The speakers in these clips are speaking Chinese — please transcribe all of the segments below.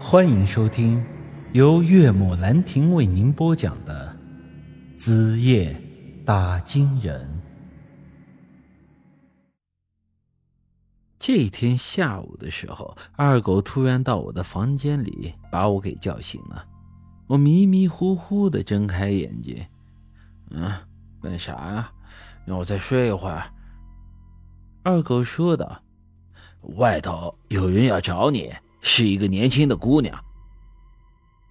欢迎收听由岳母兰亭为您播讲的《子夜打金人》。这天下午的时候，二狗突然到我的房间里，把我给叫醒了。我迷迷糊糊的睁开眼睛，嗯，干啥呀？让我再睡一会儿。二狗说道：“外头有人要找你。”是一个年轻的姑娘，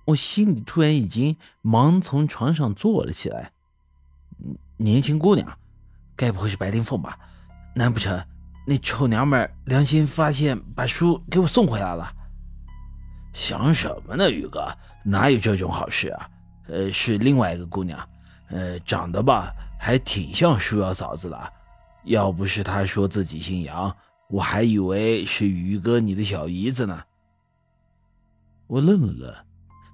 我心里突然一惊，忙从床上坐了起来。年轻姑娘，该不会是白灵凤吧？难不成那臭娘们良心发现，把书给我送回来了？想什么呢，宇哥？哪有这种好事啊？呃，是另外一个姑娘，呃，长得吧还挺像舒瑶嫂子的。要不是她说自己姓杨，我还以为是宇哥你的小姨子呢。我愣了愣，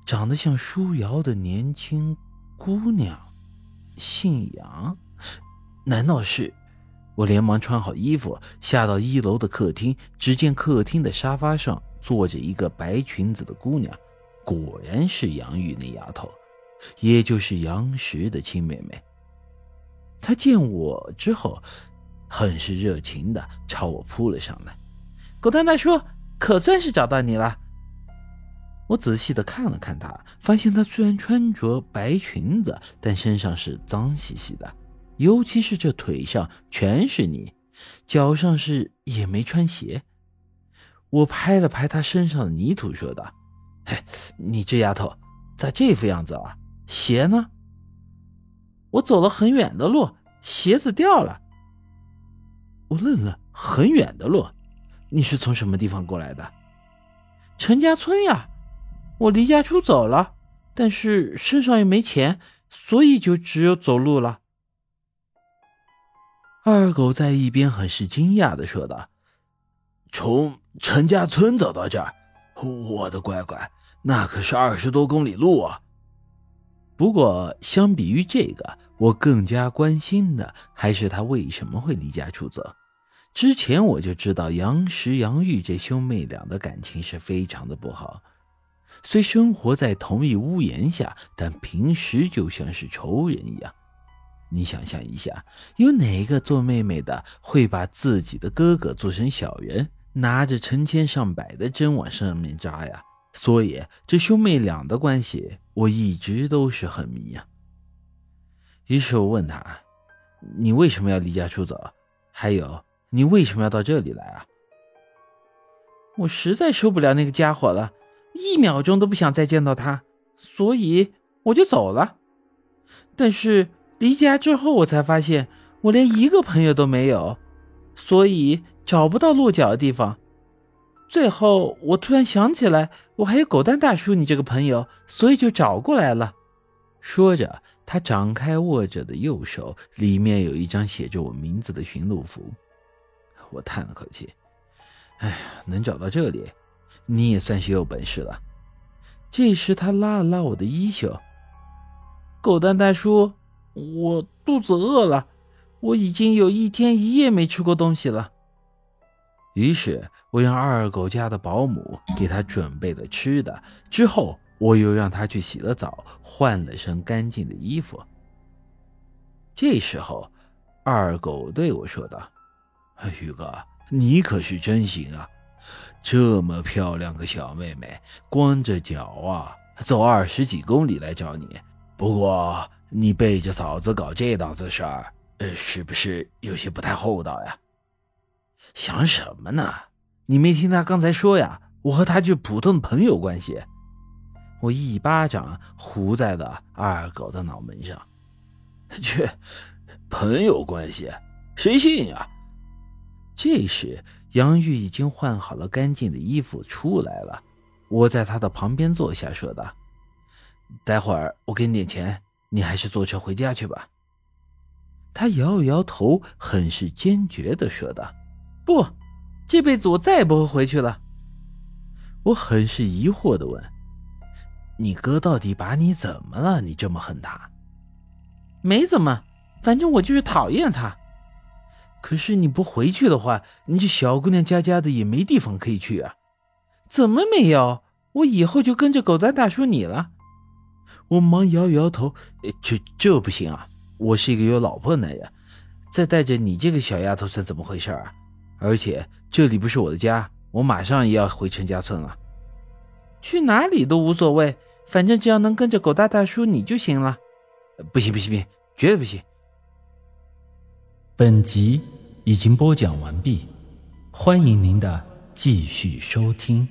长得像舒瑶的年轻姑娘，姓杨，难道是？我连忙穿好衣服，下到一楼的客厅，只见客厅的沙发上坐着一个白裙子的姑娘，果然是杨玉那丫头，也就是杨石的亲妹妹。她见我之后，很是热情的朝我扑了上来：“狗蛋大叔，可算是找到你了。”我仔细的看了看她，发现她虽然穿着白裙子，但身上是脏兮兮的，尤其是这腿上全是泥，脚上是也没穿鞋。我拍了拍她身上的泥土，说道：“嘿，你这丫头咋这副样子啊？鞋呢？我走了很远的路，鞋子掉了。”我愣了，很远的路，你是从什么地方过来的？陈家村呀。我离家出走了，但是身上又没钱，所以就只有走路了。二狗在一边很是惊讶的说道：“从陈家村走到这儿，我的乖乖，那可是二十多公里路啊！不过相比于这个，我更加关心的还是他为什么会离家出走。之前我就知道杨石、杨玉这兄妹俩的感情是非常的不好。”虽生活在同一屋檐下，但平时就像是仇人一样。你想象一下，有哪个做妹妹的会把自己的哥哥做成小人，拿着成千上百的针往上面扎呀？所以这兄妹俩的关系，我一直都是很迷呀。于是我问他：“你为什么要离家出走？还有，你为什么要到这里来啊？”我实在受不了那个家伙了。一秒钟都不想再见到他，所以我就走了。但是离家之后，我才发现我连一个朋友都没有，所以找不到落脚的地方。最后我突然想起来，我还有狗蛋大叔你这个朋友，所以就找过来了。说着，他展开握着的右手，里面有一张写着我名字的寻路符。我叹了口气，哎呀，能找到这里。你也算是有本事了。这时，他拉了拉我的衣袖。狗蛋大叔，我肚子饿了，我已经有一天一夜没吃过东西了。于是，我让二狗家的保姆给他准备了吃的，之后我又让他去洗了澡，换了身干净的衣服。这时候，二狗对我说道：“宇哥，你可是真行啊！”这么漂亮个小妹妹，光着脚啊，走二十几公里来找你。不过你背着嫂子搞这档子事儿，呃，是不是有些不太厚道呀？想什么呢？你没听他刚才说呀？我和他就普通的朋友关系。我一巴掌呼在了二狗的脑门上。切，朋友关系，谁信呀？这时。杨玉已经换好了干净的衣服出来了，我在他的旁边坐下，说道：“待会儿我给你点钱，你还是坐车回家去吧。”他摇了摇头，很是坚决的说道：“不，这辈子我再也不会回去了。”我很是疑惑的问：“你哥到底把你怎么了？你这么恨他？”“没怎么，反正我就是讨厌他。”可是你不回去的话，你这小姑娘家家的也没地方可以去啊！怎么没有？我以后就跟着狗蛋大叔你了。我忙摇摇头，这这不行啊！我是一个有老婆的男人，再带着你这个小丫头算怎么回事啊？而且这里不是我的家，我马上也要回陈家村了。去哪里都无所谓，反正只要能跟着狗大大叔你就行了。不行不行不行，绝对不行！本集已经播讲完毕，欢迎您的继续收听。